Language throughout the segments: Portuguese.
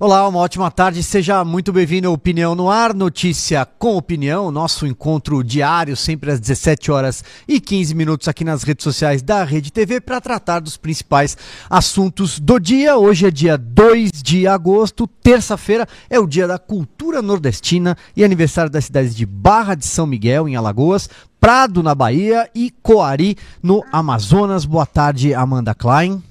Olá, uma ótima tarde. Seja muito bem-vindo ao Opinião no Ar, notícia com opinião, nosso encontro diário, sempre às 17 horas e 15 minutos aqui nas redes sociais da Rede TV para tratar dos principais assuntos do dia. Hoje é dia 2 de agosto, terça-feira, é o dia da cultura nordestina e aniversário das cidades de Barra de São Miguel, em Alagoas, Prado, na Bahia e Coari, no Amazonas. Boa tarde, Amanda Klein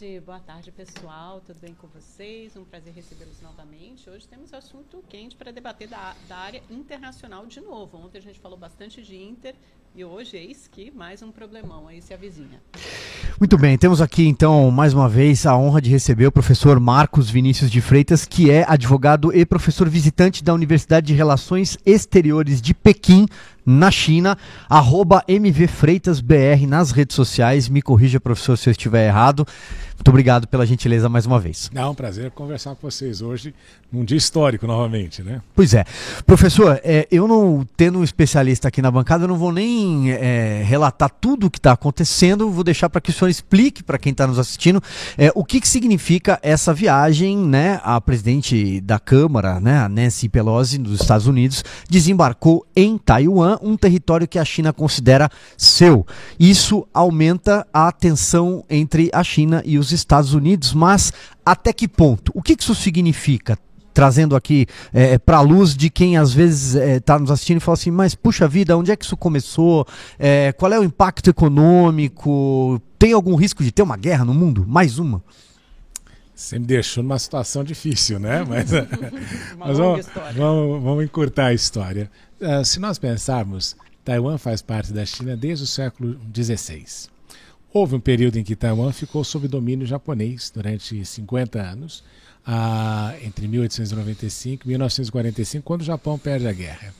tarde, boa tarde pessoal, tudo bem com vocês? Um prazer recebê-los novamente. Hoje temos assunto quente para debater da, da, área internacional de novo. Ontem a gente falou bastante de Inter e hoje eis que mais um problemão aí se avizinha. Muito bem, temos aqui então mais uma vez a honra de receber o professor Marcos Vinícius de Freitas, que é advogado e professor visitante da Universidade de Relações Exteriores de Pequim, na China, arroba MVFreitasBR nas redes sociais. Me corrija, professor, se eu estiver errado. Muito obrigado pela gentileza mais uma vez. É um prazer conversar com vocês hoje, num dia histórico novamente, né? Pois é. Professor, é, eu não, tendo um especialista aqui na bancada, eu não vou nem é, relatar tudo o que está acontecendo, vou deixar para que o senhor explique para quem está nos assistindo é, o que, que significa essa viagem, né? A presidente da Câmara, né, a Nancy Pelosi, dos Estados Unidos, desembarcou em Taiwan, um território que a China considera seu. Isso aumenta a tensão entre a China e os Estados Unidos, mas até que ponto? O que isso significa? Trazendo aqui é, para a luz de quem às vezes está é, nos assistindo e fala assim: mas puxa vida, onde é que isso começou? É, qual é o impacto econômico? Tem algum risco de ter uma guerra no mundo? Mais uma? Você me deixou numa situação difícil, né? Mas, mas vamos, vamos, vamos, encurtar a história. Uh, se nós pensarmos, Taiwan faz parte da China desde o século XVI. Houve um período em que Taiwan ficou sob domínio japonês durante 50 anos, entre 1895 e 1945, quando o Japão perde a guerra.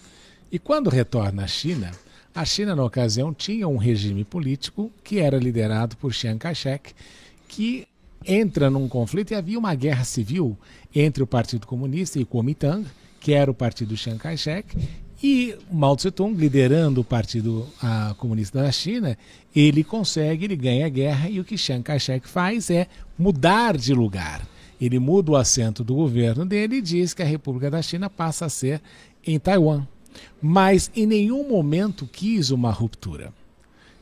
E quando retorna à China, a China, na ocasião, tinha um regime político que era liderado por Chiang Kai-shek, que entra num conflito e havia uma guerra civil entre o Partido Comunista e o Kuomintang, que era o partido Chiang Kai-shek, e Mao Tse-tung, liderando o Partido Comunista da China, ele consegue, ele ganha a guerra e o que Chiang Kai-shek faz é mudar de lugar. Ele muda o assento do governo dele e diz que a República da China passa a ser em Taiwan. Mas em nenhum momento quis uma ruptura.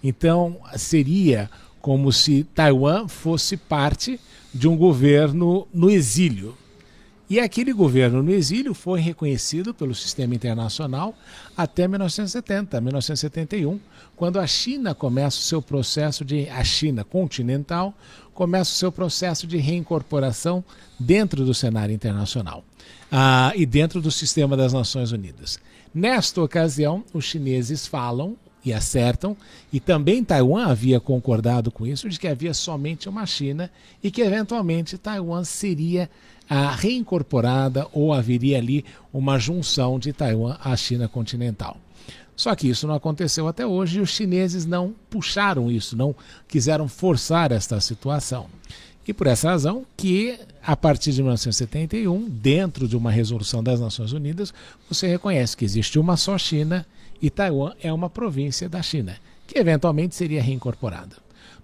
Então seria como se Taiwan fosse parte de um governo no exílio. E aquele governo no exílio foi reconhecido pelo sistema internacional até 1970, 1971, quando a China começa o seu processo de a China continental começa o seu processo de reincorporação dentro do cenário internacional ah, e dentro do sistema das Nações Unidas. Nesta ocasião, os chineses falam e acertam, e também Taiwan havia concordado com isso, de que havia somente uma China e que eventualmente Taiwan seria a reincorporada ou haveria ali uma junção de Taiwan à China continental. Só que isso não aconteceu até hoje e os chineses não puxaram isso, não quiseram forçar esta situação. E por essa razão que, a partir de 1971, dentro de uma resolução das Nações Unidas, você reconhece que existe uma só China e Taiwan é uma província da China, que eventualmente seria reincorporada.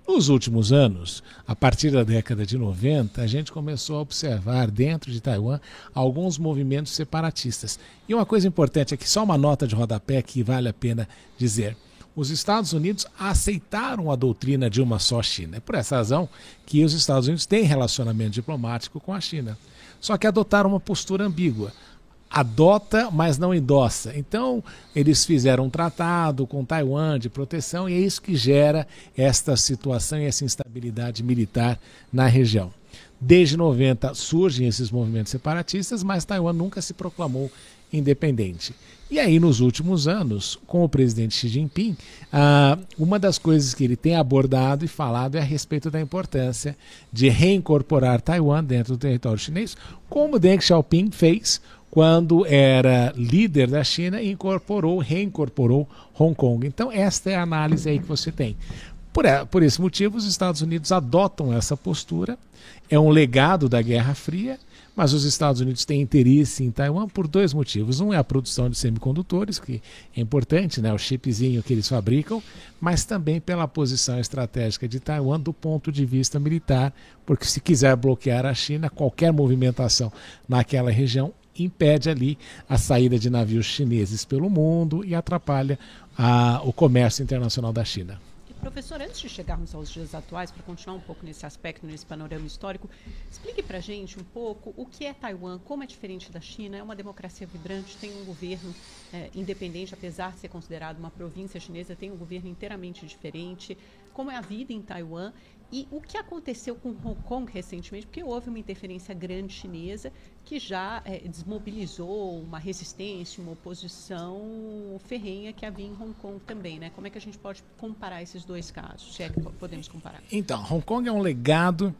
Nos últimos anos, a partir da década de 90, a gente começou a observar dentro de Taiwan alguns movimentos separatistas. E uma coisa importante é que só uma nota de rodapé que vale a pena dizer. Os Estados Unidos aceitaram a doutrina de uma só China. É por essa razão que os Estados Unidos têm relacionamento diplomático com a China. Só que adotaram uma postura ambígua adota, mas não endossa. Então, eles fizeram um tratado com Taiwan de proteção e é isso que gera esta situação e essa instabilidade militar na região. Desde 90 surgem esses movimentos separatistas, mas Taiwan nunca se proclamou independente. E aí, nos últimos anos, com o presidente Xi Jinping, ah, uma das coisas que ele tem abordado e falado é a respeito da importância de reincorporar Taiwan dentro do território chinês, como Deng Xiaoping fez quando era líder da China incorporou, reincorporou Hong Kong. Então, esta é a análise aí que você tem. Por, por esse motivo, os Estados Unidos adotam essa postura, é um legado da Guerra Fria, mas os Estados Unidos têm interesse em Taiwan por dois motivos. Um é a produção de semicondutores, que é importante, né, o chipzinho que eles fabricam, mas também pela posição estratégica de Taiwan do ponto de vista militar, porque se quiser bloquear a China, qualquer movimentação naquela região impede ali a saída de navios chineses pelo mundo e atrapalha a, o comércio internacional da China. Professor, antes de chegarmos aos dias atuais, para continuar um pouco nesse aspecto, nesse panorama histórico, explique para a gente um pouco o que é Taiwan, como é diferente da China. É uma democracia vibrante, tem um governo é, independente, apesar de ser considerado uma província chinesa, tem um governo inteiramente diferente. Como é a vida em Taiwan e o que aconteceu com Hong Kong recentemente? Porque houve uma interferência grande chinesa que já é, desmobilizou uma resistência, uma oposição ferrenha que havia em Hong Kong também, né? Como é que a gente pode comparar esses dois casos, se é que podemos comparar? Então, Hong Kong é um legado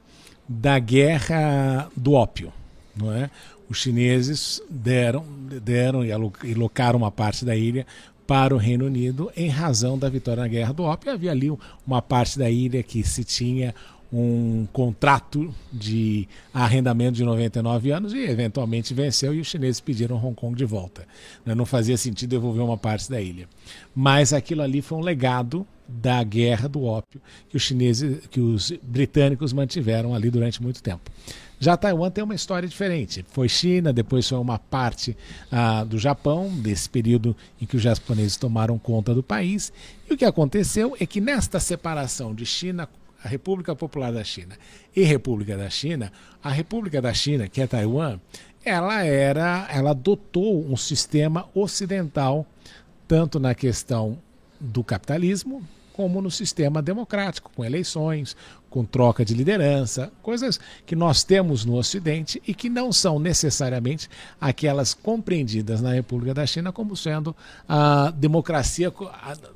da guerra do ópio, não é? Os chineses deram, deram e locaram uma parte da ilha para o Reino Unido em razão da vitória na Guerra do Ópio. Havia ali uma parte da ilha que se tinha um contrato de arrendamento de 99 anos e eventualmente venceu e os chineses pediram Hong Kong de volta. Né, não fazia sentido devolver uma parte da ilha. Mas aquilo ali foi um legado da guerra do ópio que os chineses, que os britânicos mantiveram ali durante muito tempo. Já Taiwan tem uma história diferente. Foi China, depois foi uma parte ah, do Japão, desse período em que os japoneses tomaram conta do país. E o que aconteceu é que nesta separação de China, a República Popular da China. E República da China, a República da China, que é Taiwan, ela era, ela adotou um sistema ocidental tanto na questão do capitalismo como no sistema democrático, com eleições, com troca de liderança, coisas que nós temos no Ocidente e que não são necessariamente aquelas compreendidas na República da China como sendo a democracia,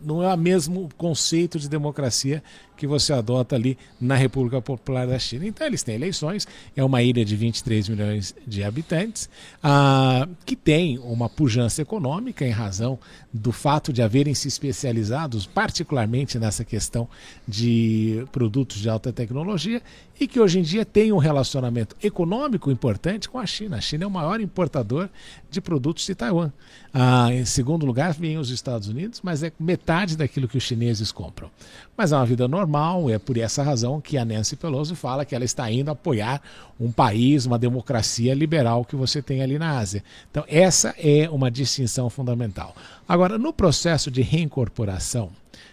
não é o mesmo conceito de democracia que você adota ali na República Popular da China. Então, eles têm eleições, é uma ilha de 23 milhões de habitantes, ah, que tem uma pujança econômica em razão do fato de haverem se especializados, particularmente nessa questão de produtos de alta tecnologia, e que hoje em dia tem um relacionamento econômico importante com a China. A China é o maior importador de produtos de Taiwan. Ah, em segundo lugar, vem os Estados Unidos, mas é metade daquilo que os chineses compram. Mas é uma vida normal, é por essa razão que a Nancy Pelosi fala que ela está indo apoiar um país, uma democracia liberal que você tem ali na Ásia. Então, essa é uma distinção fundamental. Agora, no processo de reincorporação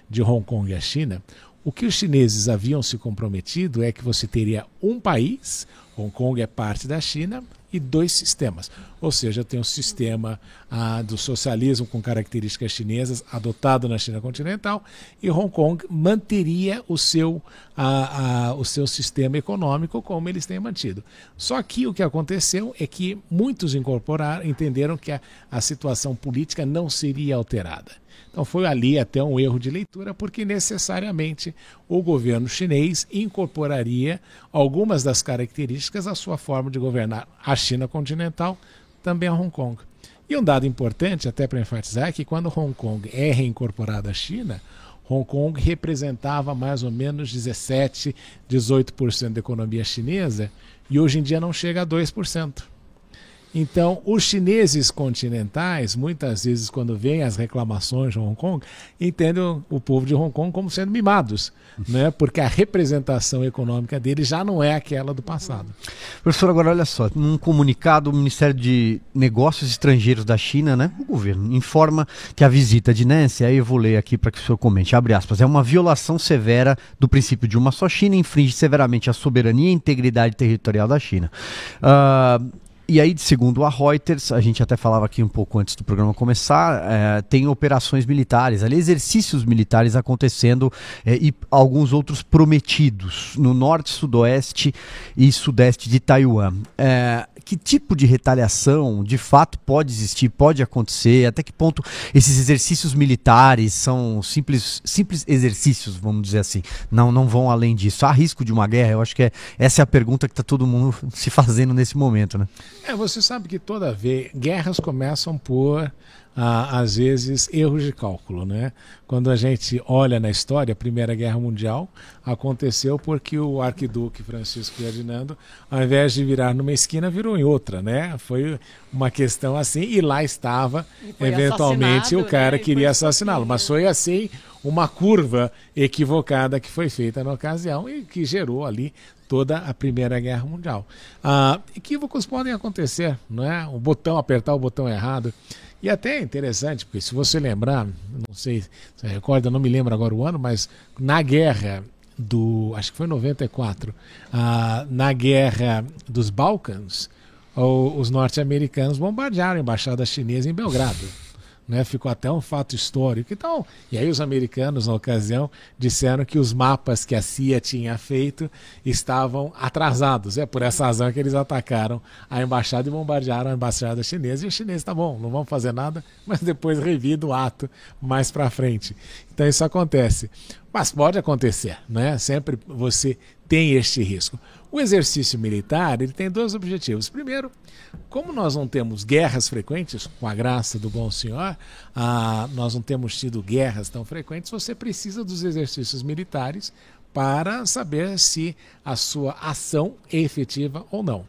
de Hong Kong e a China, o que os chineses haviam se comprometido é que você teria um país, Hong Kong é parte da China, e dois sistemas. Ou seja, tem um sistema ah, do socialismo com características chinesas adotado na China continental e Hong Kong manteria o seu, ah, ah, o seu sistema econômico como eles têm mantido. Só que o que aconteceu é que muitos incorporaram, entenderam que a, a situação política não seria alterada. Então foi ali até um erro de leitura, porque necessariamente o governo chinês incorporaria algumas das características à sua forma de governar a China continental, também a Hong Kong. E um dado importante, até para enfatizar, é que quando Hong Kong é reincorporada à China, Hong Kong representava mais ou menos 17, 18% da economia chinesa e hoje em dia não chega a 2%. Então, os chineses continentais, muitas vezes, quando vêm as reclamações de Hong Kong, entendem o povo de Hong Kong como sendo mimados, né? porque a representação econômica deles já não é aquela do passado. Professor, agora olha só, num comunicado, o Ministério de Negócios Estrangeiros da China, né, o governo, informa que a visita de Nancy, aí eu vou ler aqui para que o senhor comente, abre aspas, é uma violação severa do princípio de uma só China, infringe severamente a soberania e integridade territorial da China. Uh, e aí, segundo a Reuters, a gente até falava aqui um pouco antes do programa começar, é, tem operações militares, ali exercícios militares acontecendo é, e alguns outros prometidos no norte, sudoeste e sudeste de Taiwan. É, que tipo de retaliação de fato pode existir, pode acontecer? Até que ponto esses exercícios militares são simples, simples exercícios, vamos dizer assim, não, não vão além disso? Há risco de uma guerra? Eu acho que é, essa é a pergunta que está todo mundo se fazendo nesse momento, né? É, você sabe que toda vez guerras começam por ah, às vezes, erros de cálculo. Né? Quando a gente olha na história, a Primeira Guerra Mundial aconteceu porque o arquiduque Francisco Ferdinando, ao invés de virar numa esquina, virou em outra. Né? Foi uma questão assim, e lá estava, eventualmente, o cara né? queria assassiná-lo. Mas foi assim uma curva equivocada que foi feita na ocasião e que gerou ali toda a Primeira Guerra Mundial. Ah, equívocos podem acontecer, não é? O botão, apertar o botão errado. E até é interessante, porque se você lembrar, não sei se você recorda, não me lembro agora o ano, mas na guerra do. Acho que foi 94, ah, na guerra dos Balcãs, os norte-americanos bombardearam a embaixada chinesa em Belgrado né? Ficou até um fato histórico. Então, e aí os americanos, na ocasião, disseram que os mapas que a CIA tinha feito estavam atrasados. É por essa razão que eles atacaram a embaixada e bombardearam a embaixada chinesa. E os chineses, tá bom, não vão fazer nada, mas depois revida o ato mais para frente. Então isso acontece. Mas pode acontecer, né? Sempre você tem este risco. O exercício militar ele tem dois objetivos. Primeiro, como nós não temos guerras frequentes, com a graça do bom senhor, ah, nós não temos tido guerras tão frequentes, você precisa dos exercícios militares para saber se a sua ação é efetiva ou não.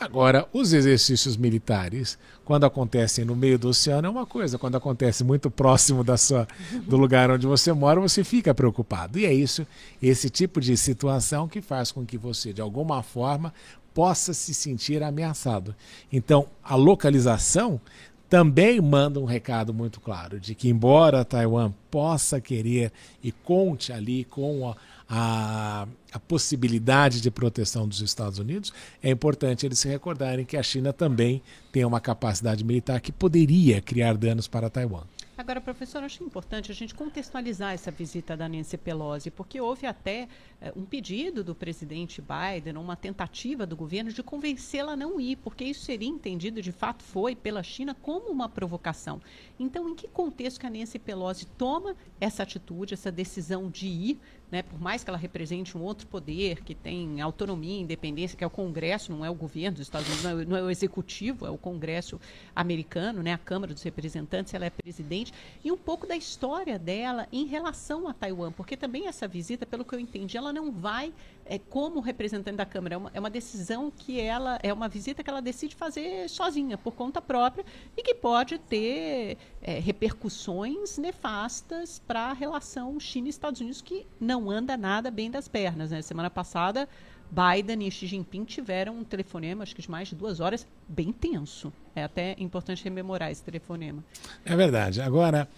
Agora, os exercícios militares, quando acontecem no meio do oceano, é uma coisa. Quando acontece muito próximo da sua, do lugar onde você mora, você fica preocupado. E é isso, esse tipo de situação que faz com que você, de alguma forma, possa se sentir ameaçado. Então, a localização também manda um recado muito claro de que, embora Taiwan possa querer e conte ali com a a, a possibilidade de proteção dos Estados Unidos, é importante eles se recordarem que a China também tem uma capacidade militar que poderia criar danos para Taiwan. Agora, professor, acho importante a gente contextualizar essa visita da Nancy Pelosi, porque houve até eh, um pedido do presidente Biden, uma tentativa do governo de convencê-la a não ir, porque isso seria entendido, de fato foi, pela China como uma provocação. Então, em que contexto que a Nancy Pelosi toma essa atitude, essa decisão de ir, né, por mais que ela represente um outro poder que tem autonomia, independência, que é o Congresso, não é o governo dos Estados Unidos, não é, não é o executivo, é o Congresso americano, né, a Câmara dos Representantes, ela é presidente, e um pouco da história dela em relação a Taiwan, porque também essa visita, pelo que eu entendi, ela não vai é, como representante da Câmara, é uma, é uma decisão que ela, é uma visita que ela decide fazer sozinha, por conta própria, e que pode ter é, repercussões nefastas para a relação China-Estados Unidos, que não não anda nada bem das pernas. Né? Semana passada, Biden e Xi Jinping tiveram um telefonema, acho que de mais de duas horas, bem tenso. É até importante rememorar esse telefonema. É verdade. Agora,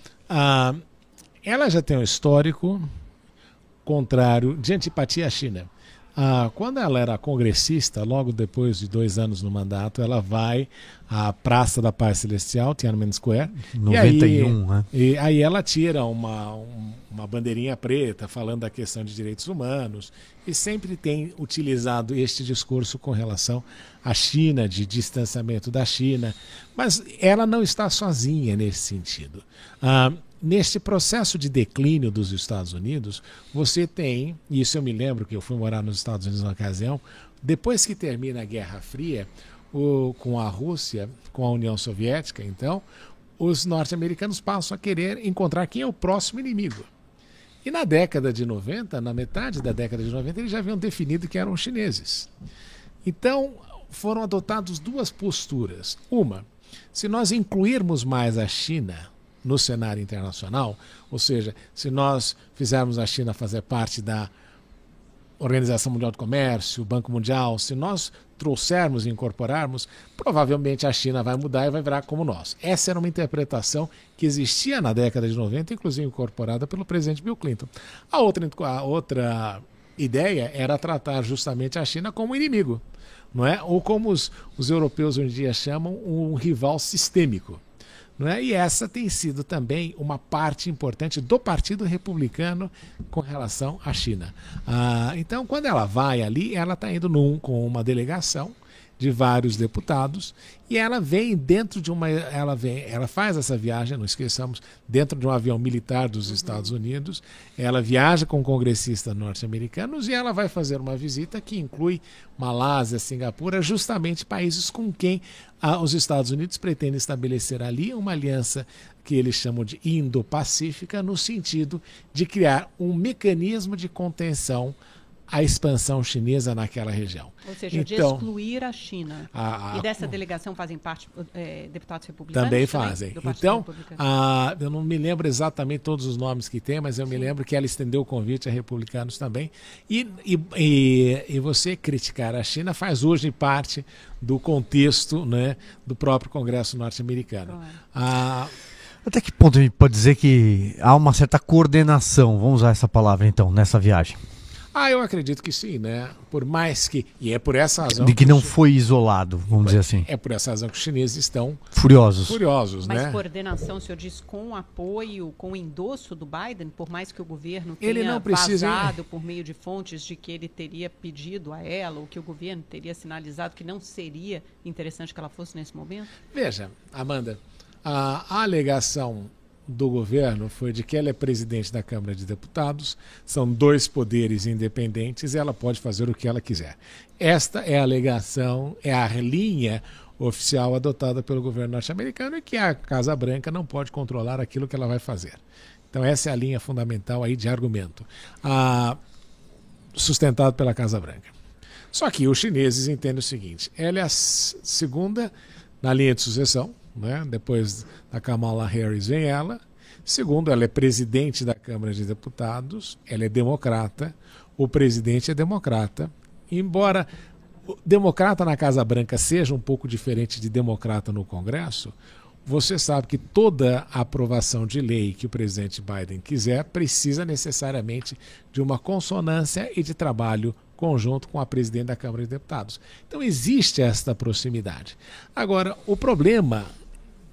ela já tem um histórico contrário de antipatia à China. Ah, quando ela era congressista, logo depois de dois anos no mandato, ela vai à Praça da Paz Celestial, Tiananmen Square. 91, e aí, né? E aí ela tira uma, uma bandeirinha preta falando da questão de direitos humanos e sempre tem utilizado este discurso com relação à China, de distanciamento da China. Mas ela não está sozinha nesse sentido. Ah, neste processo de declínio dos Estados Unidos, você tem, e isso eu me lembro que eu fui morar nos Estados Unidos na ocasião, depois que termina a Guerra Fria, o, com a Rússia, com a União Soviética, então, os norte-americanos passam a querer encontrar quem é o próximo inimigo. E na década de 90, na metade da década de 90, eles já haviam definido que eram chineses. Então, foram adotadas duas posturas. Uma, se nós incluirmos mais a China no cenário internacional, ou seja, se nós fizermos a China fazer parte da Organização Mundial do Comércio, Banco Mundial, se nós trouxermos e incorporarmos, provavelmente a China vai mudar e vai virar como nós. Essa era uma interpretação que existia na década de 90, inclusive incorporada pelo presidente Bill Clinton. A outra, a outra ideia era tratar justamente a China como inimigo, não é? Ou como os, os europeus em dia chamam, um rival sistêmico. É? E essa tem sido também uma parte importante do Partido Republicano com relação à China. Ah, então, quando ela vai ali, ela está indo num, com uma delegação de vários deputados e ela vem dentro de uma ela vem ela faz essa viagem não esqueçamos dentro de um avião militar dos uhum. Estados Unidos ela viaja com congressistas norte-americanos e ela vai fazer uma visita que inclui Malásia Singapura justamente países com quem ah, os Estados Unidos pretendem estabelecer ali uma aliança que eles chamam de Indo-Pacífica no sentido de criar um mecanismo de contenção a expansão chinesa naquela região. Ou seja, então, de excluir a China. A, a, e dessa delegação fazem parte é, deputados republicanos? Também fazem. Também, então, a, eu não me lembro exatamente todos os nomes que tem, mas eu Sim. me lembro que ela estendeu o convite a republicanos também. E, e, e, e você criticar a China faz hoje parte do contexto né, do próprio Congresso norte-americano. Claro. Até que ponto a gente pode dizer que há uma certa coordenação, vamos usar essa palavra então, nessa viagem? Ah, eu acredito que sim, né? Por mais que. E é por essa razão. De que, que não foi isolado, vamos dizer assim. É por essa razão que os chineses estão. Furiosos. Furiosos, Mas né? coordenação, o senhor diz, com apoio, com endosso do Biden, por mais que o governo tenha ele não precisa... vazado por meio de fontes de que ele teria pedido a ela, ou que o governo teria sinalizado que não seria interessante que ela fosse nesse momento? Veja, Amanda, a alegação do governo foi de que ela é presidente da Câmara de Deputados, são dois poderes independentes e ela pode fazer o que ela quiser. Esta é a alegação, é a linha oficial adotada pelo governo norte-americano e que a Casa Branca não pode controlar aquilo que ela vai fazer. Então essa é a linha fundamental aí de argumento, sustentado pela Casa Branca. Só que os chineses entendem o seguinte: ela é a segunda na linha de sucessão, né? depois da Kamala Harris vem ela. Segundo, ela é presidente da Câmara de Deputados, ela é democrata, o presidente é democrata. Embora democrata na Casa Branca seja um pouco diferente de democrata no Congresso, você sabe que toda aprovação de lei que o presidente Biden quiser precisa necessariamente de uma consonância e de trabalho conjunto com a presidente da Câmara de Deputados. Então existe esta proximidade. Agora, o problema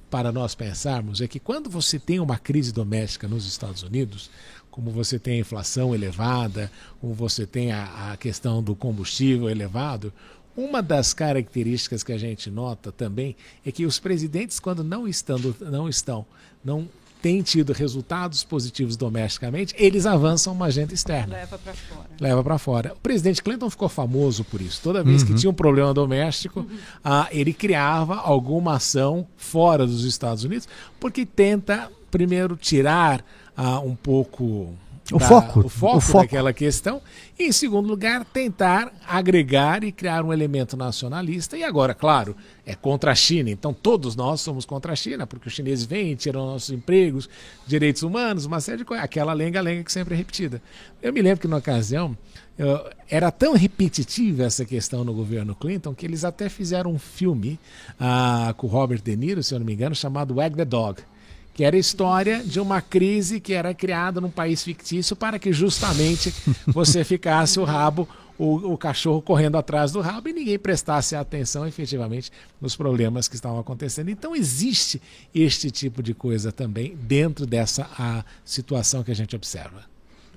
para nós pensarmos é que quando você tem uma crise doméstica nos Estados Unidos, como você tem a inflação elevada, como você tem a, a questão do combustível elevado, uma das características que a gente nota também é que os presidentes, quando não estão, não estão, não têm tido resultados positivos domesticamente, eles avançam uma agenda externa. Leva para fora. Leva para fora. O presidente Clinton ficou famoso por isso. Toda vez uhum. que tinha um problema doméstico, uhum. ah, ele criava alguma ação fora dos Estados Unidos, porque tenta, primeiro, tirar ah, um pouco o, da, foco, o foco, o foco daquela questão. E, em segundo lugar, tentar agregar e criar um elemento nacionalista. E agora, claro, é contra a China. Então, todos nós somos contra a China, porque os chineses vêm, tiram nossos empregos, direitos humanos, uma série de coisas. Aquela lenga-lenga que sempre é repetida. Eu me lembro que, na ocasião, eu, era tão repetitiva essa questão no governo Clinton que eles até fizeram um filme ah, com Robert De Niro, se eu não me engano, chamado Wag the Dog que era a história de uma crise que era criada num país fictício para que justamente você ficasse o rabo, o, o, cachorro correndo atrás do rabo e ninguém prestasse atenção efetivamente nos problemas que estavam acontecendo. Então existe este tipo de coisa também dentro dessa a situação que a gente observa.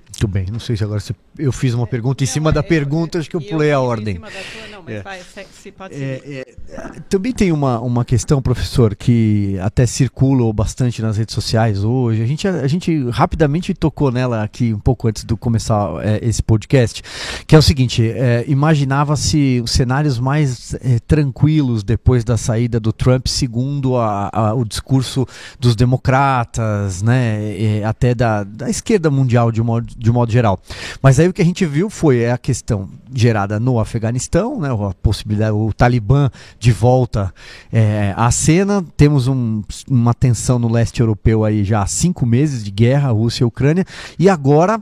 Muito bem, não sei se agora você, eu fiz uma pergunta em cima da pergunta, acho que eu pulei a ordem. Em cima da tua, não, mas é. vai, se pode é, é, também tem uma, uma questão, professor, que até circula bastante nas redes sociais hoje. A gente, a, gente rapidamente tocou nela aqui um pouco antes de começar é, esse podcast, que é o seguinte: é, imaginava-se cenários mais é, tranquilos depois da saída do Trump, segundo a, a, o discurso dos democratas, né, até da, da esquerda mundial de modo de modo geral. Mas aí o que a gente viu foi a questão gerada no Afeganistão, né, a possibilidade, o Talibã de volta é, à cena. Temos um, uma tensão no leste europeu aí já há cinco meses de guerra, Rússia e Ucrânia, e agora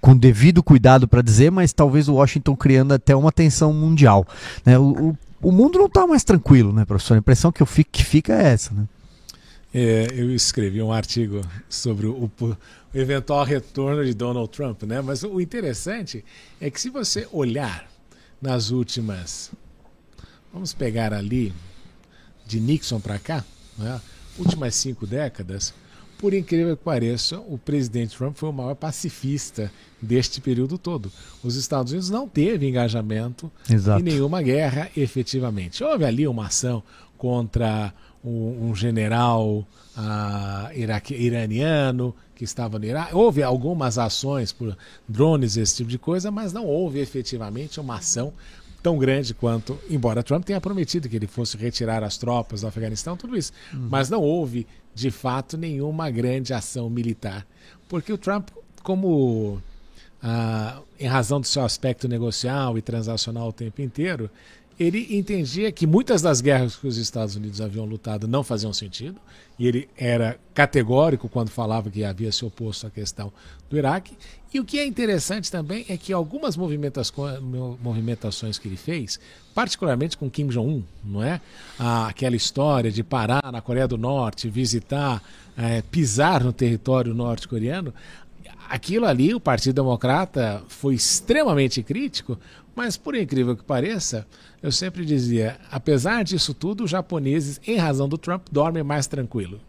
com devido cuidado para dizer, mas talvez o Washington criando até uma tensão mundial. Né? O, o, o mundo não está mais tranquilo, né, professor? A impressão que, eu fico, que fica é essa. Né? É, eu escrevi um artigo sobre o, o, eventual retorno de Donald Trump, né? Mas o interessante é que se você olhar nas últimas, vamos pegar ali de Nixon para cá, né? últimas cinco décadas, por incrível que pareça, o presidente Trump foi o maior pacifista deste período todo. Os Estados Unidos não teve engajamento Exato. em nenhuma guerra efetivamente. Houve ali uma ação contra um, um general uh, iraque, iraniano que estava no Iraque. Houve algumas ações por drones, esse tipo de coisa, mas não houve efetivamente uma ação tão grande quanto, embora Trump tenha prometido que ele fosse retirar as tropas do Afeganistão, tudo isso. Uhum. Mas não houve, de fato, nenhuma grande ação militar. Porque o Trump, como ah, em razão do seu aspecto negocial e transacional o tempo inteiro, ele entendia que muitas das guerras que os Estados Unidos haviam lutado não faziam sentido, e ele era categórico quando falava que havia se oposto à questão do Iraque. E o que é interessante também é que algumas movimentações que ele fez, particularmente com Kim Jong-un, não é? Aquela história de parar na Coreia do Norte, visitar, é, pisar no território norte-coreano, aquilo ali, o Partido Democrata foi extremamente crítico, mas por incrível que pareça, eu sempre dizia, apesar disso tudo, os japoneses, em razão do Trump, dormem mais tranquilo.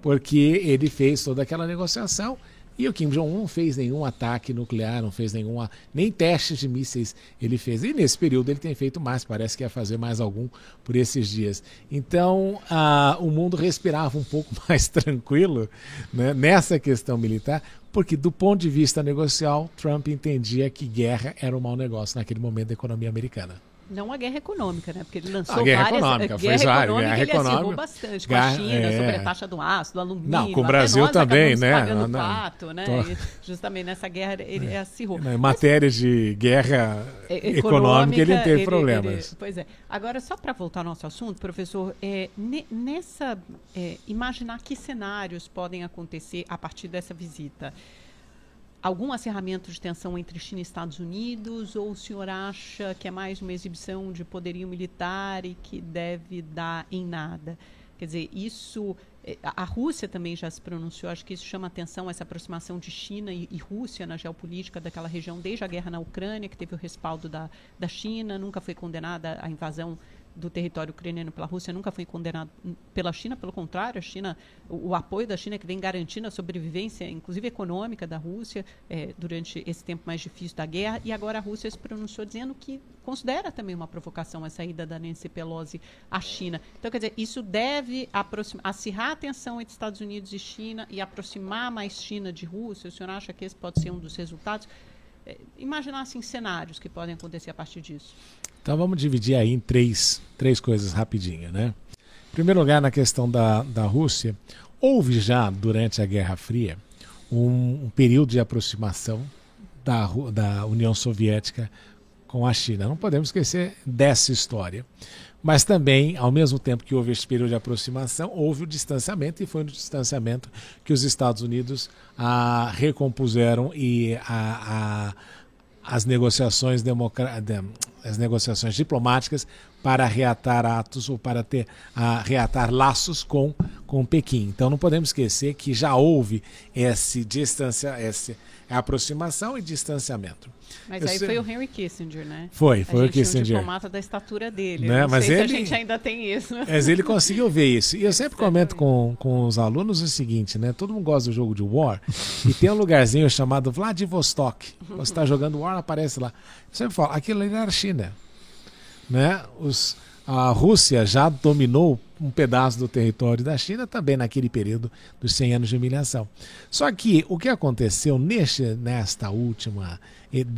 Porque ele fez toda aquela negociação e o Kim Jong-un não fez nenhum ataque nuclear, não fez nenhuma, nem testes de mísseis ele fez. E nesse período ele tem feito mais, parece que ia fazer mais algum por esses dias. Então uh, o mundo respirava um pouco mais tranquilo né, nessa questão militar, porque do ponto de vista negocial, Trump entendia que guerra era um mau negócio naquele momento da economia americana. Não a guerra econômica, né? Porque ele lançou a guerra várias... Econômica, guerra econômica, guerra ele econômica, bastante com a China, é... sobre a taxa do aço, do alumínio. Não, com o Brasil também, né? Pagando não, pato, né? Tô... Justamente nessa guerra ele é. acirrou. Em matéria de guerra econômica, econômica ele não teve ele, problemas. Ele, pois é. Agora, só para voltar ao nosso assunto, professor, é, nessa... É, imaginar que cenários podem acontecer a partir dessa visita algum acerramento de tensão entre China e Estados Unidos ou o senhor acha que é mais uma exibição de poderio militar e que deve dar em nada? Quer dizer, isso. Eh, a Rússia também já se pronunciou, acho que isso chama atenção, essa aproximação de China e, e, Rússia na geopolítica daquela região, desde a guerra na Ucrânia, que teve o respaldo da, da China, nunca foi condenada a invasão do território ucraniano pela Rússia nunca foi condenado pela China, pelo contrário, a China, o, o apoio da China que vem garantindo a sobrevivência, inclusive econômica, da Rússia é, durante esse tempo mais difícil da guerra, e agora a Rússia se pronunciou dizendo que considera também uma provocação a saída da Nancy Pelosi à China. Então, quer dizer, isso deve acirrar a tensão entre Estados Unidos e China e aproximar mais China de Rússia. O senhor acha que esse pode ser um dos resultados? É, imaginar assim, cenários que podem acontecer a partir disso. Então vamos dividir aí em três, três coisas rapidinho, né? Em primeiro lugar, na questão da, da Rússia, houve já durante a Guerra Fria um, um período de aproximação da, da União Soviética com a China. Não podemos esquecer dessa história. Mas também, ao mesmo tempo que houve esse período de aproximação, houve o distanciamento, e foi no distanciamento que os Estados Unidos ah, recompuseram e a, a as negociações, democra... as negociações diplomáticas para reatar atos ou para ter a reatar laços com, com Pequim. Então não podemos esquecer que já houve esse distância, essa aproximação e distanciamento. Mas Eu aí sei... foi o Henry Kissinger, né? Foi, foi o Kissinger. Um diplomata da estatura dele. Né? Mas ele, a gente ainda tem isso. Mas ele conseguiu ver isso. E eu sempre comento com, com os alunos o seguinte, né? Todo mundo gosta do jogo de War e tem um lugarzinho chamado Vladivostok. Você está jogando War, aparece lá. Eu sempre falo, aquilo ali era China. Né? Os, a Rússia já dominou um pedaço do território da China também naquele período dos 100 anos de humilhação. Só que o que aconteceu neste, nesta última,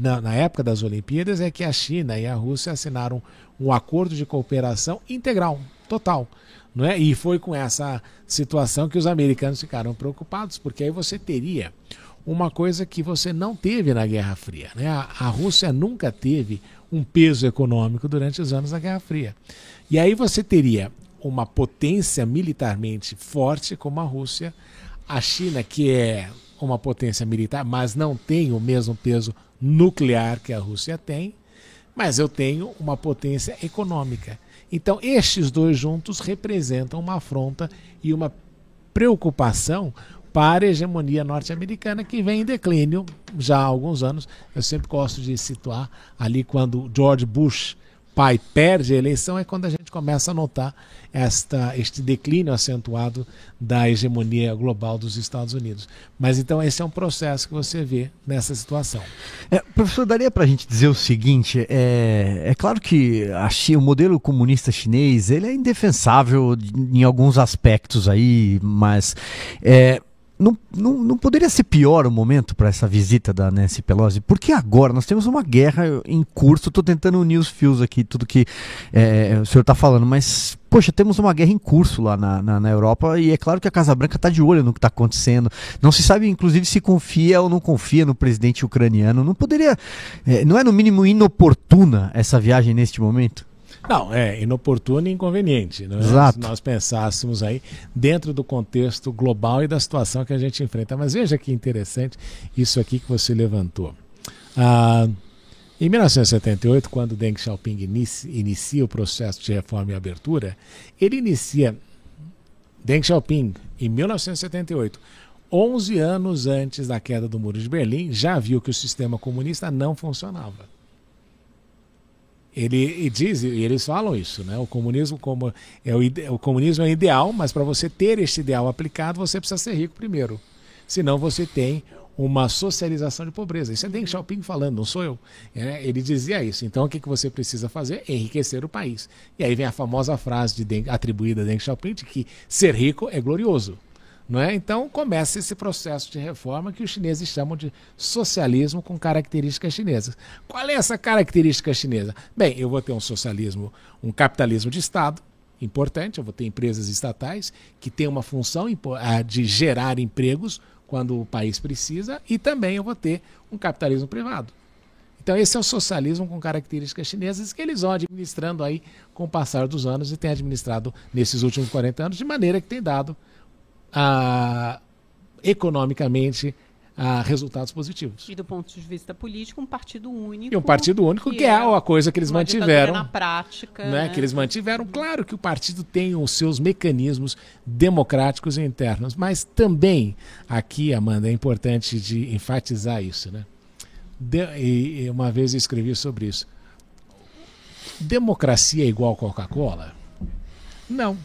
na, na época das Olimpíadas, é que a China e a Rússia assinaram um acordo de cooperação integral, total. Não é? E foi com essa situação que os americanos ficaram preocupados, porque aí você teria uma coisa que você não teve na Guerra Fria. Né? A, a Rússia nunca teve um peso econômico durante os anos da Guerra Fria. E aí você teria uma potência militarmente forte como a Rússia, a China, que é uma potência militar, mas não tem o mesmo peso nuclear que a Rússia tem, mas eu tenho uma potência econômica. Então, estes dois juntos representam uma afronta e uma preocupação para a hegemonia norte-americana que vem em declínio já há alguns anos. Eu sempre gosto de situar ali quando George Bush, pai, perde a eleição, é quando a gente começa a notar esta, este declínio acentuado da hegemonia global dos Estados Unidos. Mas então esse é um processo que você vê nessa situação. É, professor, daria para a gente dizer o seguinte: é, é claro que China, o modelo comunista chinês ele é indefensável em alguns aspectos aí, mas é, não, não, não poderia ser pior o momento para essa visita da Nancy Pelosi? Porque agora nós temos uma guerra em curso. Estou tentando unir os fios aqui, tudo que é, o senhor está falando, mas, poxa, temos uma guerra em curso lá na, na, na Europa e é claro que a Casa Branca está de olho no que está acontecendo. Não se sabe, inclusive, se confia ou não confia no presidente ucraniano. Não poderia. É, não é, no mínimo, inoportuna essa viagem neste momento? Não, é inoportuno e inconveniente. É? Exato. Se nós pensássemos aí dentro do contexto global e da situação que a gente enfrenta. Mas veja que interessante isso aqui que você levantou. Ah, em 1978, quando Deng Xiaoping inicia, inicia o processo de reforma e abertura, ele inicia Deng Xiaoping em 1978, 11 anos antes da queda do Muro de Berlim, já viu que o sistema comunista não funcionava. Ele e diz, e eles falam isso, né? O comunismo como é o, o comunismo é ideal, mas para você ter este ideal aplicado, você precisa ser rico primeiro. Senão você tem uma socialização de pobreza. Isso é Deng Xiaoping falando, não sou eu. É, ele dizia isso. Então o que, que você precisa fazer? Enriquecer o país. E aí vem a famosa frase de Deng, atribuída a Deng Xiaoping de que ser rico é glorioso. Não é? Então começa esse processo de reforma que os chineses chamam de socialismo com características chinesas. Qual é essa característica chinesa? Bem, eu vou ter um socialismo, um capitalismo de Estado, importante, eu vou ter empresas estatais que têm uma função de gerar empregos quando o país precisa, e também eu vou ter um capitalismo privado. Então esse é o socialismo com características chinesas que eles vão administrando aí com o passar dos anos e têm administrado nesses últimos 40 anos de maneira que tem dado ah, economicamente ah, resultados positivos. E do ponto de vista político, um partido único. E um partido único que, que é, é a coisa que eles mantiveram. Na prática. Né, né? Que eles mantiveram. Claro que o partido tem os seus mecanismos democráticos internos, mas também aqui, Amanda, é importante de enfatizar isso. Né? De, e uma vez eu escrevi sobre isso. Democracia é igual Coca-Cola? Não.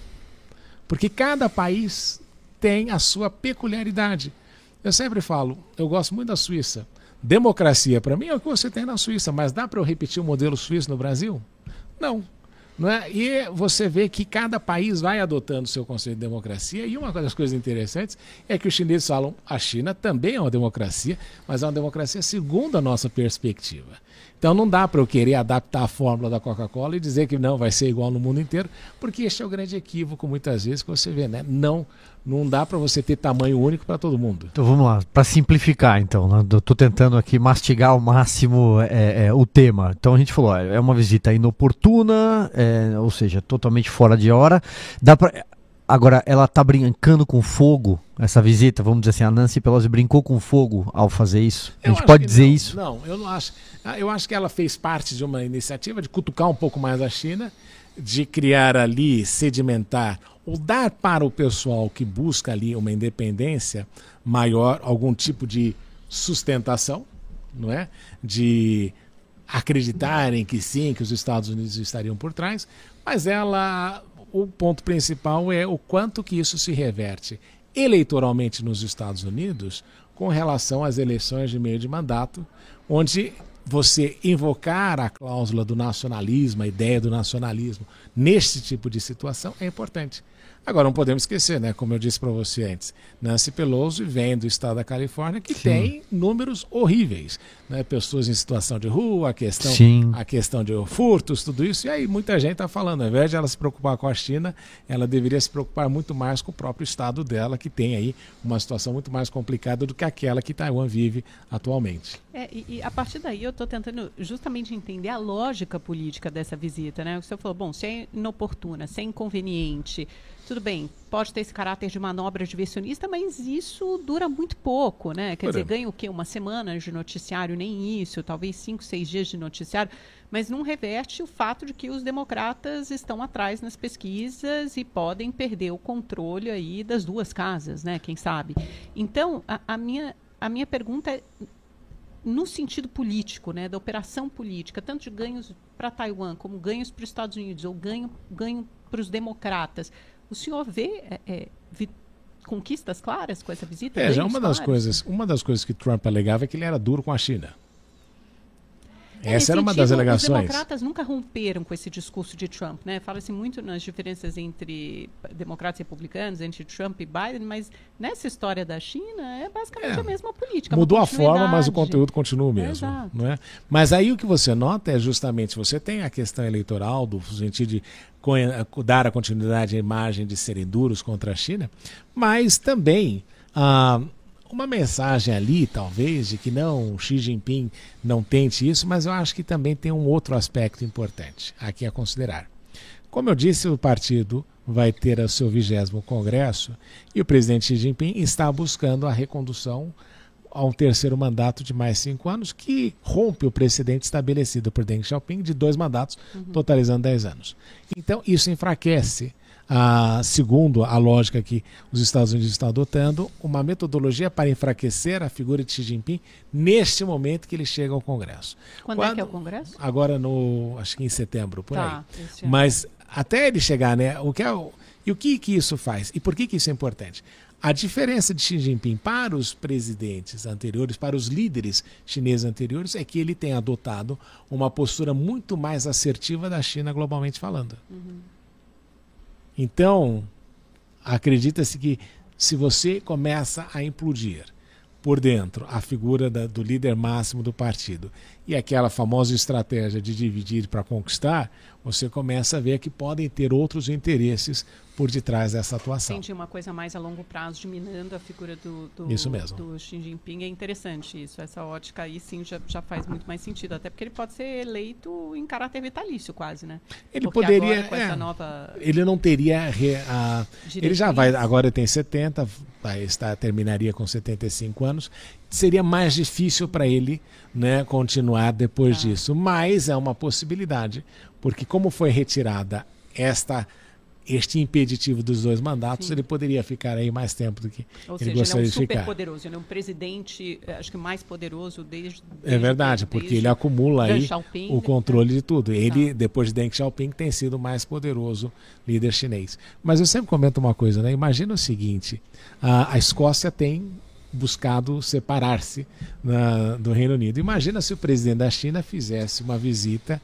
Porque cada país tem a sua peculiaridade. Eu sempre falo, eu gosto muito da Suíça. Democracia, para mim, é o que você tem na Suíça, mas dá para eu repetir o modelo suíço no Brasil? Não. Não é? E você vê que cada país vai adotando o seu conceito de democracia, e uma das coisas interessantes é que os chineses falam a China também é uma democracia, mas é uma democracia segundo a nossa perspectiva. Então não dá para eu querer adaptar a fórmula da Coca-Cola e dizer que não vai ser igual no mundo inteiro, porque este é o grande equívoco muitas vezes que você vê, né? Não, não dá para você ter tamanho único para todo mundo. Então vamos lá, para simplificar então, né? eu estou tentando aqui mastigar ao máximo é, é, o tema. Então a gente falou, é uma visita inoportuna, é, ou seja, totalmente fora de hora. Dá para Agora, ela está brincando com fogo, essa visita, vamos dizer assim, a Nancy Pelosi brincou com fogo ao fazer isso? A gente pode dizer não, isso? Não, eu não acho. Ah, eu acho que ela fez parte de uma iniciativa de cutucar um pouco mais a China, de criar ali, sedimentar, ou dar para o pessoal que busca ali uma independência maior, algum tipo de sustentação, não é? De acreditarem que sim, que os Estados Unidos estariam por trás, mas ela o ponto principal é o quanto que isso se reverte eleitoralmente nos Estados Unidos com relação às eleições de meio de mandato, onde você invocar a cláusula do nacionalismo, a ideia do nacionalismo, neste tipo de situação é importante. Agora, não podemos esquecer, né, como eu disse para você antes, Nancy Pelosi vem do estado da Califórnia que Sim. tem números horríveis. Né, pessoas em situação de rua, a questão, a questão de furtos, tudo isso. E aí muita gente está falando, ao invés de ela se preocupar com a China, ela deveria se preocupar muito mais com o próprio estado dela, que tem aí uma situação muito mais complicada do que aquela que Taiwan vive atualmente. É, e, e a partir daí eu estou tentando justamente entender a lógica política dessa visita. Né? O senhor falou, bom, se é inoportuna, se é inconveniente tudo bem, pode ter esse caráter de manobra diversionista, mas isso dura muito pouco, né? Quer dizer, ganha o quê? Uma semana de noticiário, nem isso, talvez cinco, seis dias de noticiário, mas não reverte o fato de que os democratas estão atrás nas pesquisas e podem perder o controle aí das duas casas, né? Quem sabe? Então, a, a minha, a minha pergunta é no sentido político, né, da operação política, tanto de ganhos para Taiwan como ganhos para os Estados Unidos ou ganho, ganho para os democratas, o senhor vê é, é, vi, conquistas claras com essa visita? É, já uma das coisas, uma das coisas que Trump alegava é que ele era duro com a China. É, Essa era uma das alegações. Os democratas nunca romperam com esse discurso de Trump, né? Fala-se muito nas diferenças entre democratas e republicanos, entre Trump e Biden, mas nessa história da China é basicamente é. a mesma política. Mudou a forma, mas o conteúdo continua o mesmo, é, não é? Mas aí o que você nota é justamente você tem a questão eleitoral do sentido de dar a continuidade à imagem de serem duros contra a China, mas também ah, uma mensagem ali, talvez, de que não, Xi Jinping não tente isso, mas eu acho que também tem um outro aspecto importante aqui a considerar. Como eu disse, o partido vai ter o seu vigésimo congresso e o presidente Xi Jinping está buscando a recondução a um terceiro mandato de mais cinco anos, que rompe o precedente estabelecido por Deng Xiaoping de dois mandatos, uhum. totalizando dez anos. Então, isso enfraquece segundo a lógica que os Estados Unidos estão adotando, uma metodologia para enfraquecer a figura de Xi Jinping neste momento que ele chega ao Congresso. Quando, Quando é que é o Congresso? Agora no, acho que em setembro, por tá, aí. Mas até ele chegar, né? O que é, e o que que isso faz? E por que que isso é importante? A diferença de Xi Jinping para os presidentes anteriores, para os líderes chineses anteriores, é que ele tem adotado uma postura muito mais assertiva da China globalmente falando. Uhum. Então, acredita-se que se você começa a implodir por dentro a figura da, do líder máximo do partido e aquela famosa estratégia de dividir para conquistar, você começa a ver que podem ter outros interesses por detrás dessa atuação. Entendi, uma coisa mais a longo prazo, diminuindo a figura do, do, isso mesmo. do Xi Jinping. É interessante isso, essa ótica aí sim já, já faz muito mais sentido, até porque ele pode ser eleito em caráter vitalício quase, né? Ele porque poderia, agora, com é, essa nova... Ele não teria... Re, a, ele já vai, agora tem 70, vai estar, terminaria com 75 anos, seria mais difícil para ele né, continuar depois ah. disso, mas é uma possibilidade, porque como foi retirada esta este impeditivo dos dois mandatos, Sim. ele poderia ficar aí mais tempo do que Ou ele seja, gostaria ele é um de ficar. super poderoso, ele é um presidente, eh, acho que mais poderoso desde, desde É verdade, porque desde ele acumula aí Xiaoping, o controle de tudo. Ele, tá. depois de Deng Xiaoping, tem sido o mais poderoso líder chinês. Mas eu sempre comento uma coisa, né? Imagina o seguinte, a, a Escócia tem buscado separar-se do Reino Unido. Imagina se o presidente da China fizesse uma visita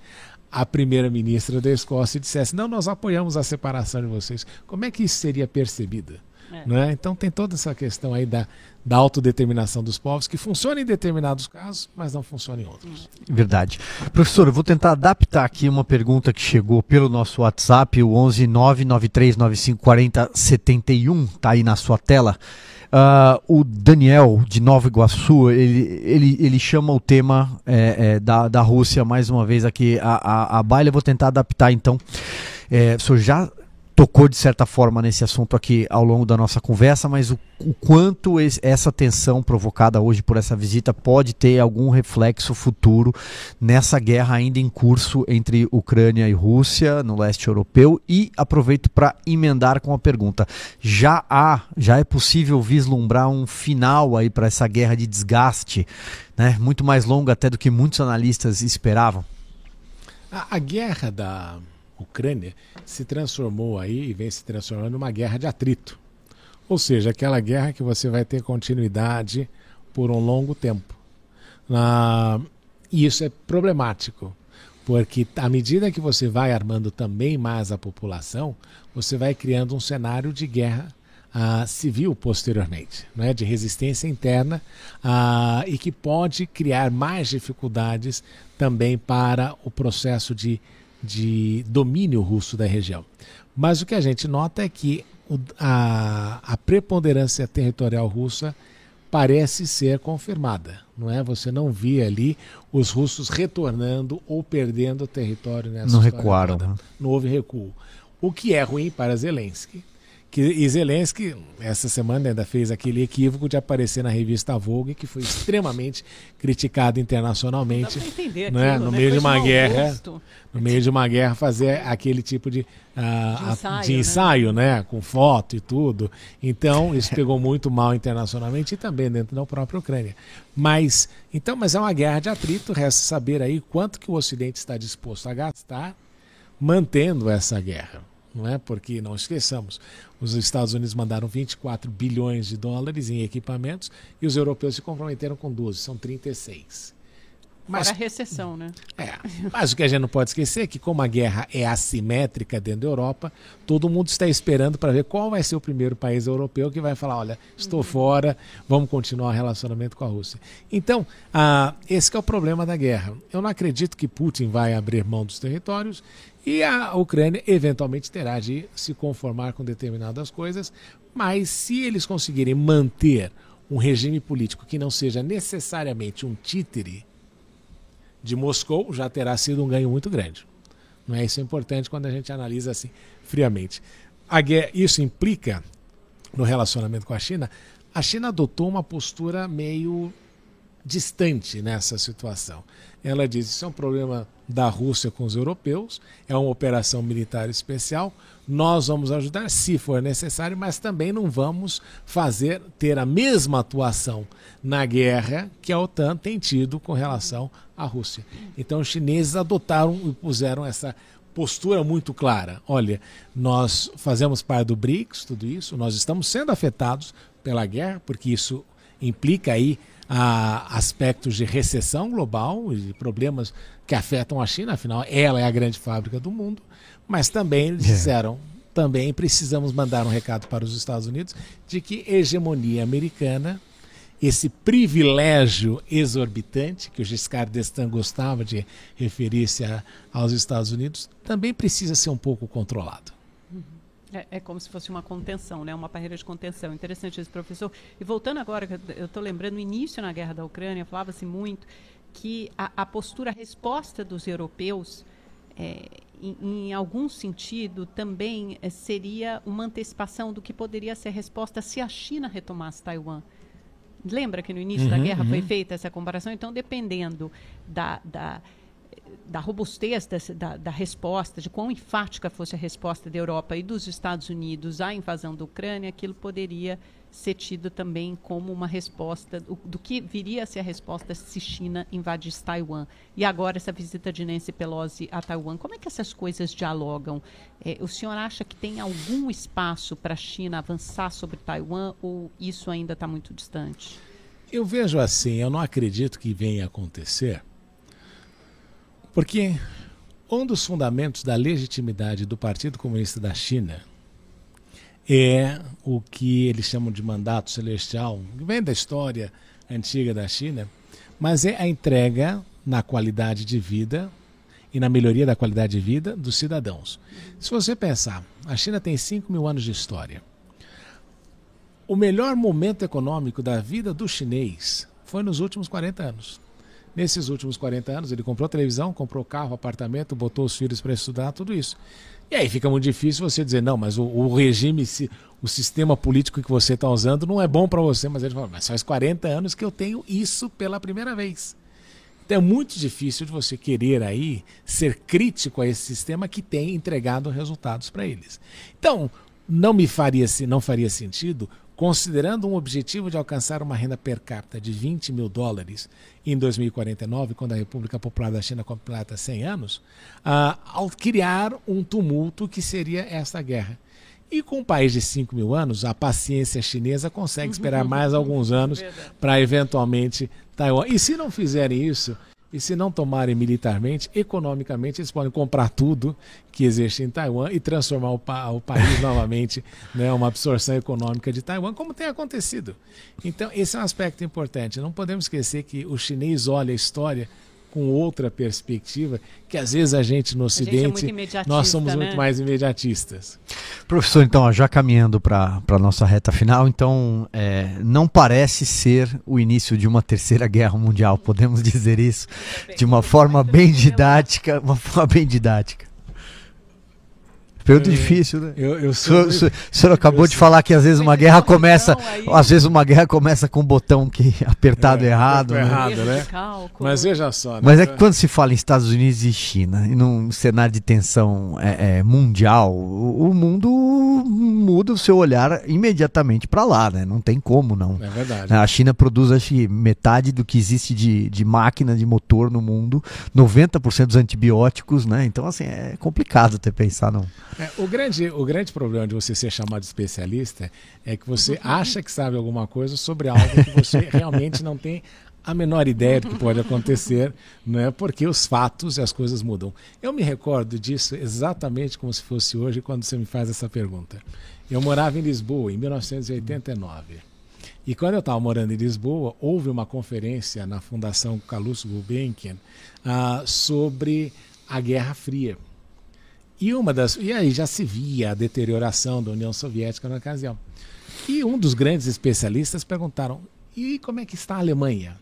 a primeira-ministra da Escócia e dissesse: Não, nós apoiamos a separação de vocês. Como é que isso seria percebido? É. Né? Então tem toda essa questão aí da, da autodeterminação dos povos que funciona em determinados casos, mas não funciona em outros. Verdade. Professor, eu vou tentar adaptar aqui uma pergunta que chegou pelo nosso WhatsApp, o 11 993954071, 71, está aí na sua tela. Uh, o Daniel, de Nova Iguaçu, ele, ele, ele chama o tema é, é, da, da Rússia mais uma vez aqui a, a, a baile. Eu vou tentar adaptar então. É, o senhor já tocou de certa forma nesse assunto aqui ao longo da nossa conversa, mas o, o quanto essa tensão provocada hoje por essa visita pode ter algum reflexo futuro nessa guerra ainda em curso entre Ucrânia e Rússia no leste europeu e aproveito para emendar com a pergunta: já há, já é possível vislumbrar um final aí para essa guerra de desgaste, né? Muito mais longa até do que muitos analistas esperavam. a, a guerra da Ucrânia se transformou aí e vem se transformando numa guerra de atrito. Ou seja, aquela guerra que você vai ter continuidade por um longo tempo. Ah, e isso é problemático, porque à medida que você vai armando também mais a população, você vai criando um cenário de guerra ah, civil posteriormente, né, de resistência interna ah, e que pode criar mais dificuldades também para o processo de de domínio russo da região. Mas o que a gente nota é que a, a preponderância territorial russa parece ser confirmada, não é? Você não via ali os russos retornando ou perdendo território nessa Não recuaram. Toda. Não houve recuo. O que é ruim para Zelensky, Que, e Zelensky, essa semana, ainda fez aquele equívoco de aparecer na revista Vogue, que foi extremamente criticado internacionalmente. Entender né? aquilo, no né? meio de Coisa uma guerra. No meio de uma guerra, fazer aquele tipo de, ah, De ensaio, de né? ensaio, né? Com foto e tudo. Então, isso pegou muito mal internacionalmente e também dentro da própria Ucrânia. Mas, então, mas é uma guerra de atrito, resta saber aí quanto que o Ocidente está disposto a gastar mantendo essa guerra. Não é? Porque, não esqueçamos, os Estados Unidos mandaram 24 bilhões de dólares em equipamentos e os europeus se comprometeram com 12, são 36. Mas Fora a recessão, né? é, mas o que a gente não pode esquecer é que, como a guerra é assimétrica dentro da Europa, todo mundo está esperando para ver qual vai ser o primeiro país europeu que vai falar: olha, estou fora, vamos continuar o relacionamento com a Rússia. Então, ah, esse é o problema da guerra. Eu não acredito que Putin vai abrir mão dos territórios e a Ucrânia eventualmente terá de se conformar com determinadas coisas, mas se eles conseguirem manter um regime político que não seja necessariamente um títere de Moscou já terá sido um ganho muito grande. Não é isso é importante quando a gente analisa assim friamente. Guerra, isso implica no relacionamento com a China. A China adotou uma postura meio distante nessa situação. Ela diz: isso é um problema da Rússia com os europeus, é uma operação militar especial. Nós vamos ajudar se for necessário, mas também não vamos fazer ter a mesma atuação na guerra que a OTAN tem tido com relação à Rússia. Então os chineses adotaram e puseram essa postura muito clara. Olha, nós fazemos parte do BRICS, tudo isso, nós estamos sendo afetados pela guerra, porque isso implica aí a aspectos de recessão global e problemas que afetam a China, afinal ela é a grande fábrica do mundo, mas também eles disseram, também precisamos mandar um recado para os Estados Unidos de que hegemonia americana, esse privilégio exorbitante que o Giscard d'Estaing gostava de referir-se aos Estados Unidos, também precisa ser um pouco controlado. É, é como se fosse uma contenção, né? uma barreira de contenção. Interessante isso, professor. E voltando agora, eu estou lembrando, no início na guerra da Ucrânia, falava-se muito que a, a postura, a resposta dos europeus, é, em, em algum sentido, também eh, seria uma antecipação do que poderia ser a resposta se a China retomasse Taiwan. Lembra que no início da Uhum, guerra foi uhum. feita essa comparação? Então, dependendo da, da, da robustez dessa- da, da resposta, de quão enfática fosse a resposta da Europa e dos Estados Unidos à invasão da Ucrânia, aquilo poderia ser tido também como uma resposta do, do que viria a ser a resposta se China invadisse Taiwan. E agora essa visita de Nancy Pelosi a Taiwan, como é que essas coisas dialogam? Eh, o senhor acha que tem algum espaço para a China avançar sobre Taiwan ou isso ainda está muito distante? Eu vejo assim, eu não acredito que venha a acontecer, porque um dos fundamentos da legitimidade do Partido Comunista da China é o que eles chamam de mandato celestial, que vem da história antiga da China, mas é a entrega na qualidade de vida e na melhoria da qualidade de vida dos cidadãos. Se você pensar, a China tem 5 mil anos de história. O melhor momento econômico da vida do chinês foi nos últimos 40 anos. Nesses últimos 40 anos, ele comprou televisão, comprou carro, apartamento, botou os filhos para estudar, tudo isso. E aí fica muito difícil você dizer, não, mas o, o regime, o sistema político que você está usando não é bom para você. Mas ele fala, mas faz 40 anos que eu tenho isso pela primeira vez. Então é muito difícil de você querer aí ser crítico a esse sistema que tem entregado resultados para eles. Então, não me faria, não faria sentido, considerando um objetivo de alcançar uma renda per capita de 20 mil dólares em 2049, quando a República Popular da China completa 100 anos, ah, ao criar um tumulto que seria esta guerra. E com um país de 5 mil anos, a paciência chinesa consegue esperar mais alguns anos para eventualmente Taiwan. E se não fizerem isso, e se não tomarem militarmente, economicamente eles podem comprar tudo que existe em Taiwan e transformar o, pa- o país novamente, né, uma absorção econômica de Taiwan, como tem acontecido. Então, esse é um aspecto importante. Não podemos esquecer que o chinês olha a história com outra perspectiva, que às vezes a gente no gente é Ocidente, nós somos né? muito mais imediatistas. Professor, então, já caminhando para a nossa reta final, então, é, não parece ser o início de uma terceira guerra mundial, podemos dizer isso de uma forma bem didática, uma forma bem didática. Pergunta difícil, né? Eu, eu sou, o, senhor, o senhor acabou de falar que às vezes uma guerra começa, às vezes uma guerra começa com um botão que apertado é, errado, né? errado, né? Mas veja só. Né? Mas é que quando se fala em Estados Unidos e China, e num cenário de tensão é, é, mundial, o, o, mundo muda o seu olhar imediatamente para lá, né? Não tem como não. É verdade. A China produz acho que metade do que existe de, de máquina de motor no mundo, 90% dos antibióticos, né? Então assim é complicado até pensar não. É, o grande o grande problema de você ser chamado especialista é que você acha que sabe alguma coisa sobre algo que você realmente não tem a menor ideia do que pode acontecer, né? porque os fatos e as coisas mudam. Eu me recordo disso exatamente como se fosse hoje, quando você me faz essa pergunta. Eu morava em Lisboa em 1989. E quando eu estava morando em Lisboa, houve uma conferência na Fundação Calouste Gulbenkian uh, sobre a Guerra Fria. E uma das e aí já se via a deterioração da União Soviética na ocasião. E um dos grandes especialistas perguntaram: "E como é que está a Alemanha?"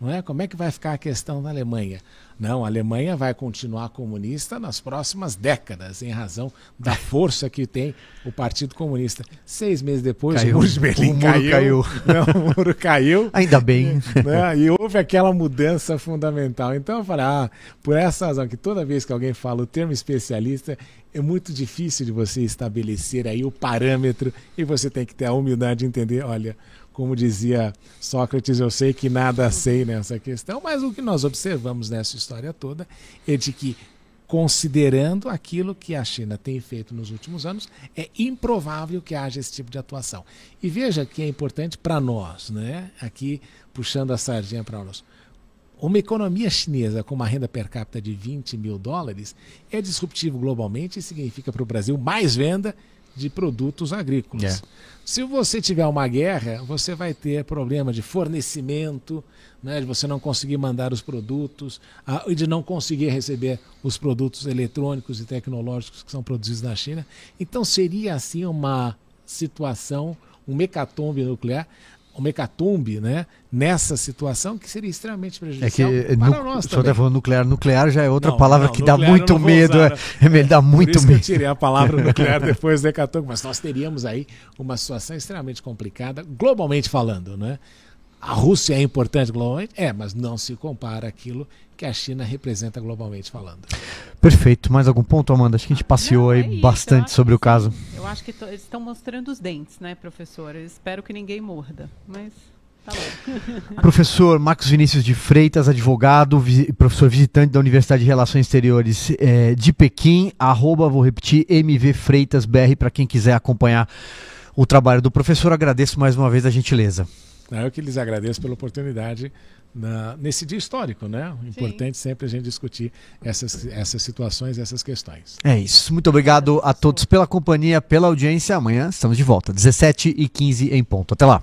Não é? Como é que vai ficar a questão da Alemanha? Não, a Alemanha vai continuar comunista nas próximas décadas, em razão da força que tem o Partido Comunista. Seis meses depois, caiu. o muro de Berlim o caiu. caiu. Não, o muro caiu. Ainda bem. Né? E houve aquela mudança fundamental. Então eu falei, ah, por essa razão que toda vez que alguém fala o termo especialista, é muito difícil de você estabelecer aí o parâmetro e você tem que ter a humildade de entender, olha, como dizia Sócrates, eu sei que nada sei nessa questão, mas o que nós observamos nessa história toda é de que, considerando aquilo que a China tem feito nos últimos anos, é improvável que haja esse tipo de atuação. E veja que é importante para nós, né? aqui puxando a sardinha para nós. Uma economia chinesa com uma renda per capita de 20 mil dólares é disruptivo globalmente e significa para o Brasil mais venda de produtos agrícolas. É. Se você tiver uma guerra, você vai ter problema de fornecimento, né, de você não conseguir mandar os produtos e de não conseguir receber os produtos eletrônicos e tecnológicos que são produzidos na China. Então seria assim uma situação, um mecatombe nuclear uma hecatombe né, nessa situação que seria extremamente prejudicial é que, para nu, nós também. Está falando nuclear. Nuclear já é outra não, palavra não, que dá muito medo. Usar, é, é, dá muito por isso medo. Que eu tirei a palavra nuclear depois do hecatombe, mas nós teríamos aí uma situação extremamente complicada, globalmente falando. Né? A Rússia é importante globalmente? É, mas não se compara aquilo que a China representa globalmente falando. Perfeito. Mais algum ponto, Amanda? Acho que a gente passeou não, é aí isso. bastante sobre o caso. Eu acho que eles estão mostrando os dentes, né, professor? Eu espero que ninguém morda, mas tá bom. professor Marcos Vinícius de Freitas, advogado, vi professor visitante da Universidade de Relações Exteriores é, de Pequim, arroba, vou repetir, MV Freitas BR, para quem quiser acompanhar o trabalho do professor. Agradeço mais uma vez a gentileza. Eu que lhes agradeço pela oportunidade na, nesse dia histórico, né? Importante Sim. sempre a gente discutir essas, essas situações, essas questões. É isso. Muito obrigado a todos pela companhia, pela audiência. Amanhã estamos de volta, 17 e 15 em ponto. Até lá.